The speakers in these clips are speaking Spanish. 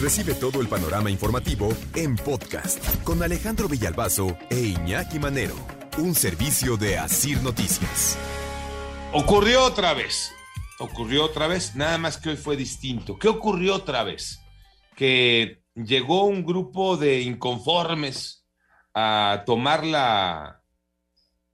Recibe todo el panorama informativo en podcast con Alejandro Villalbazo e Iñaki Manero, un servicio de Asir Noticias. Ocurrió otra vez, ocurrió otra vez, nada más que hoy fue distinto. ¿Qué ocurrió otra vez? Que llegó un grupo de inconformes a tomar la,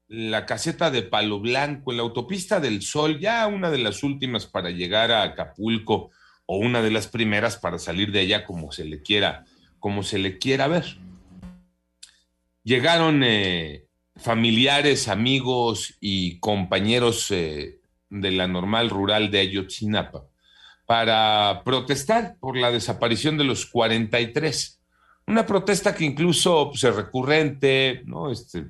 la caseta de Palo Blanco en la autopista del Sol, ya una de las últimas para llegar a Acapulco o una de las primeras para salir de allá como se le quiera, como se le quiera ver. Llegaron eh, familiares, amigos y compañeros eh, de la normal rural de Ayotzinapa para protestar por la desaparición de los 43. Una protesta que incluso pues, es recurrente. Este,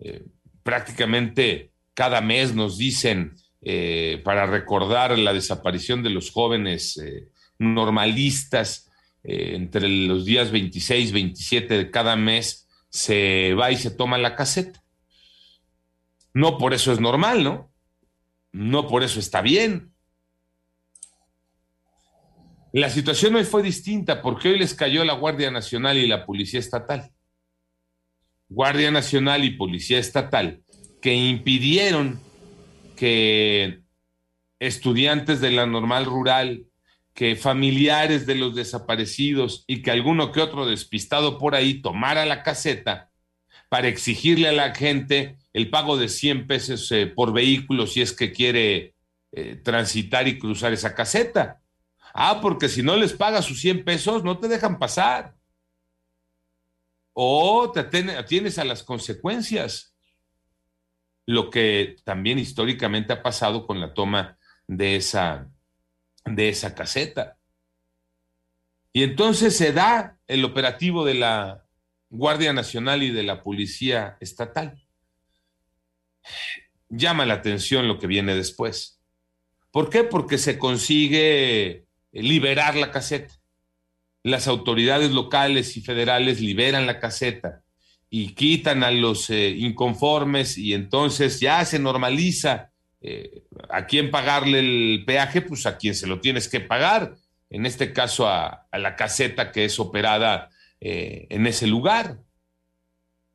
eh, prácticamente cada mes nos dicen eh, para recordar la desaparición de los jóvenes eh, normalistas eh, entre los días 26, 27 de cada mes, se va y se toma la caseta. No por eso es normal, ¿no? No por eso está bien. La situación hoy fue distinta porque hoy les cayó la Guardia Nacional y la Policía Estatal. Guardia Nacional y Policía Estatal que impidieron que estudiantes de la normal rural, que familiares de los desaparecidos y que alguno que otro despistado por ahí tomara la caseta para exigirle a la gente el pago de 100 pesos eh, por vehículo si es que quiere eh, transitar y cruzar esa caseta. Ah, porque si no les pagas sus 100 pesos, no te dejan pasar. O te atienes a las consecuencias lo que también históricamente ha pasado con la toma de esa, de esa caseta. Y entonces se da el operativo de la Guardia Nacional y de la Policía Estatal. Llama la atención lo que viene después. ¿Por qué? Porque se consigue liberar la caseta. Las autoridades locales y federales liberan la caseta y quitan a los eh, inconformes y entonces ya se normaliza eh, a quién pagarle el peaje, pues a quien se lo tienes que pagar, en este caso a, la caseta que es operada eh, en ese lugar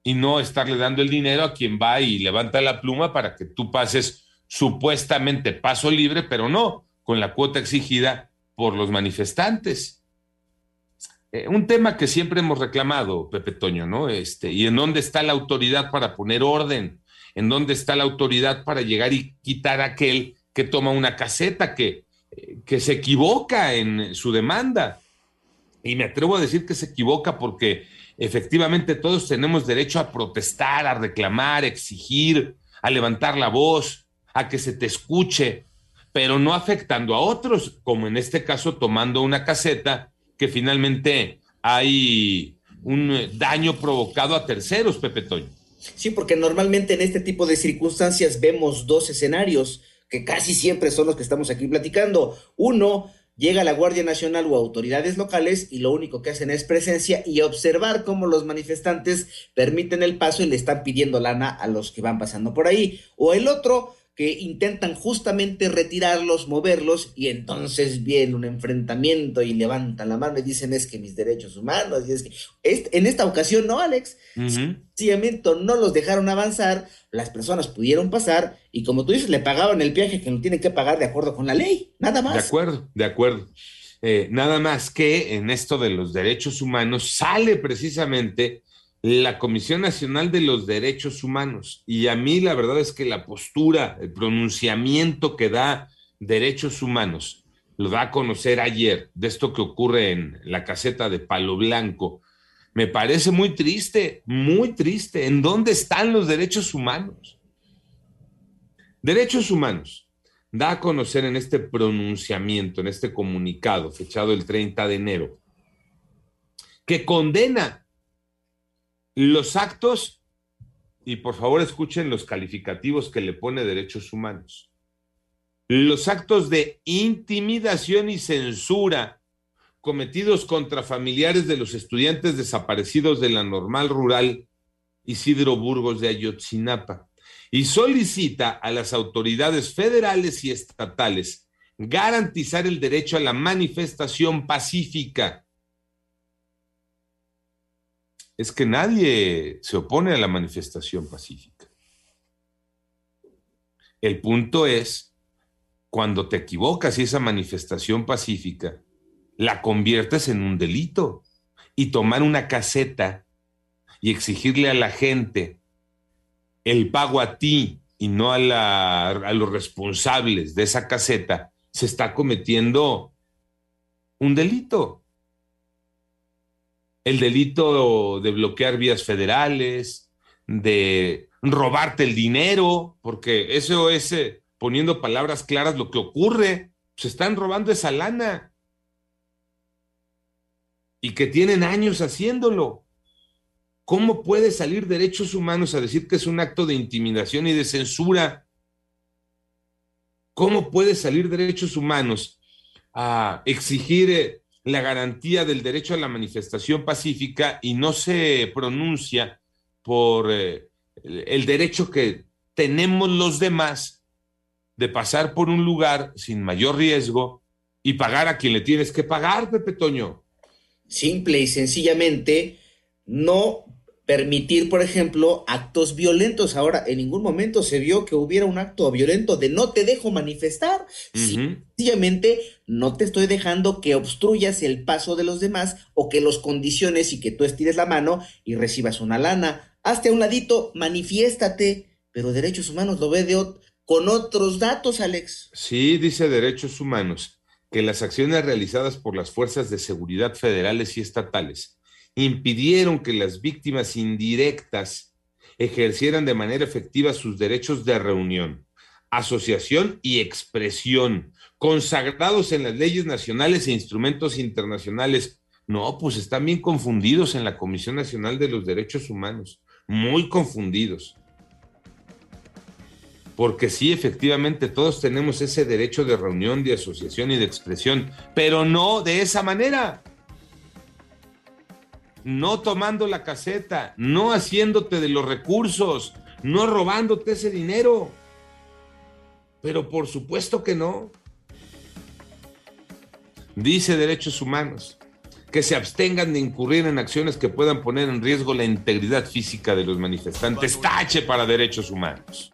y no estarle dando el dinero a quien va y levanta la pluma para que tú pases supuestamente paso libre, pero no con la cuota exigida por los manifestantes. Eh, un tema que siempre hemos reclamado, Pepe Toño, ¿no? Este, y en dónde está la autoridad para poner orden, en dónde está la autoridad para llegar y quitar a aquel que toma una caseta, que, eh, que se equivoca en su demanda. Y me atrevo a decir que se equivoca porque efectivamente todos tenemos derecho a protestar, a reclamar, exigir, a levantar la voz, a que se te escuche, pero no afectando a otros, como en este caso tomando una caseta que finalmente hay un daño provocado a terceros, Pepe. Sí, porque normalmente en este tipo de circunstancias vemos dos escenarios que casi siempre son los que estamos aquí platicando. Uno, llega la Guardia Nacional o autoridades locales y lo único que hacen es presencia y observar cómo los manifestantes permiten el paso y le están pidiendo lana a los que van pasando por ahí. O el otro, que intentan justamente retirarlos, moverlos, y entonces viene un enfrentamiento y levantan la mano y dicen es que mis derechos humanos, y es que en esta ocasión no, Alex, sencillamente no los dejaron avanzar, las personas pudieron pasar, y como tú dices, le pagaban el viaje que no tienen que pagar de acuerdo con la ley, nada más. De acuerdo, de acuerdo. Eh, nada más que en esto de los derechos humanos sale precisamente la Comisión Nacional de los Derechos Humanos. Y a mí la verdad es que la postura, el pronunciamiento que da derechos humanos, lo da a conocer ayer de esto que ocurre en la caseta de Palo Blanco. Me parece muy triste, muy triste. ¿En dónde están los derechos humanos? Derechos humanos. Da a conocer en este pronunciamiento, en este comunicado fechado el 30 de enero, que condena los actos, y por favor escuchen los calificativos que le pone derechos humanos, los actos de intimidación y censura cometidos contra familiares de los estudiantes desaparecidos de la normal rural Isidro Burgos de Ayotzinapa y solicita a las autoridades federales y estatales garantizar el derecho a la manifestación pacífica es que nadie se opone a la manifestación pacífica. El punto es cuando te equivocas y esa manifestación pacífica la conviertes en un delito y tomar una caseta y exigirle a la gente el pago a ti y no a, a los responsables de esa caseta, se está cometiendo un delito. El delito de bloquear vías federales, de robarte el dinero, porque eso es, eh, poniendo palabras claras, lo que ocurre. Se están robando esa lana. Y que tienen años haciéndolo. ¿Cómo puede salir derechos humanos a decir que es un acto de intimidación y de censura? ¿Cómo puede salir derechos humanos a exigir eh, la garantía del derecho a la manifestación pacífica y no se pronuncia por eh, el derecho que tenemos los demás de pasar por un lugar sin mayor riesgo y pagar a quien le tienes que pagar, Pepe Toño? Simple y sencillamente no permitir, por ejemplo, actos violentos. Ahora, en ningún momento se vio que hubiera un acto violento de no te dejo manifestar. Sencillamente, no te estoy dejando que obstruyas el paso de los demás o que los condiciones y que tú estires la mano y recibas una lana. Hazte a un ladito, manifiéstate, pero derechos humanos lo ve de con otros datos, Alex. Sí, dice derechos humanos, que las acciones realizadas por las fuerzas de seguridad federales y estatales impidieron que las víctimas indirectas ejercieran de manera efectiva sus derechos de reunión, asociación y expresión, consagrados en las leyes nacionales e instrumentos internacionales. No, pues están bien confundidos en la Comisión Nacional de los Derechos Humanos, muy confundidos. Porque sí, efectivamente, todos tenemos ese derecho de reunión, de asociación y de expresión, pero no de esa manera no tomando la caseta, no haciéndote de los recursos, no robándote ese dinero. Pero por supuesto que no. Dice Derechos Humanos que se abstengan de incurrir en acciones que puedan poner en riesgo la integridad física de los manifestantes. Tache para Derechos Humanos.